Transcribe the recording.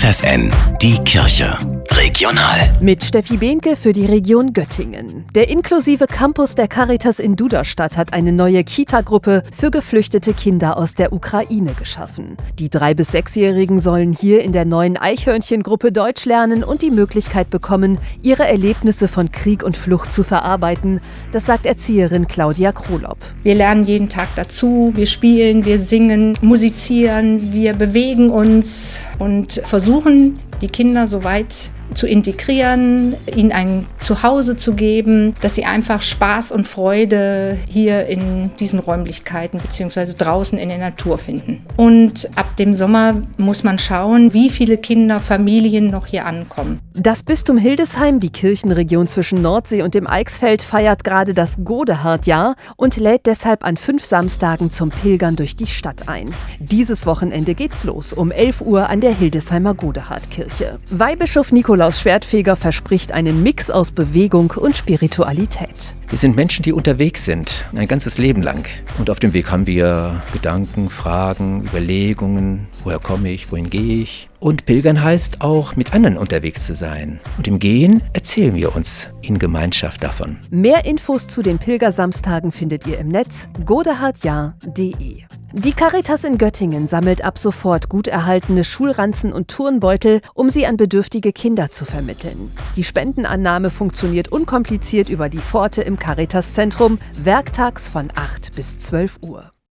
FFN, die Kirche. Regional. Mit Steffi Behnke für die Region Göttingen. Der inklusive Campus der Caritas in Duderstadt hat eine neue Kita-Gruppe für geflüchtete Kinder aus der Ukraine geschaffen. Die drei- bis sechsjährigen sollen hier in der neuen Eichhörnchen-Gruppe Deutsch lernen und die Möglichkeit bekommen, ihre Erlebnisse von Krieg und Flucht zu verarbeiten. Das sagt Erzieherin Claudia Krolop. Wir lernen jeden Tag dazu, wir spielen, wir singen, musizieren, wir bewegen uns und versuchen, die Kinder so weit zu integrieren, ihnen ein Zuhause zu geben, dass sie einfach Spaß und Freude hier in diesen Räumlichkeiten bzw. draußen in der Natur finden. Und ab dem Sommer muss man schauen, wie viele Kinder, Familien noch hier ankommen. Das Bistum Hildesheim, die Kirchenregion zwischen Nordsee und dem Eichsfeld, feiert gerade das Godehardjahr und lädt deshalb an fünf Samstagen zum Pilgern durch die Stadt ein. Dieses Wochenende geht's los um 11 Uhr an der Hildesheimer Godehardkirche. Weihbischof Nikolaus Schwertfeger verspricht einen Mix aus Bewegung und Spiritualität. Wir sind Menschen, die unterwegs sind, ein ganzes Leben lang. Und auf dem Weg haben wir Gedanken, Fragen, Überlegungen. Woher komme ich? Wohin gehe ich? Und Pilgern heißt auch, mit anderen unterwegs zu sein. Und im Gehen erzählen wir uns in Gemeinschaft davon. Mehr Infos zu den Pilgersamstagen findet ihr im Netz godehardjahr.de. Die Caritas in Göttingen sammelt ab sofort gut erhaltene Schulranzen und Turnbeutel, um sie an bedürftige Kinder zu vermitteln. Die Spendenannahme funktioniert unkompliziert über die Pforte im Caritas-Zentrum, werktags von 8 bis 12 Uhr.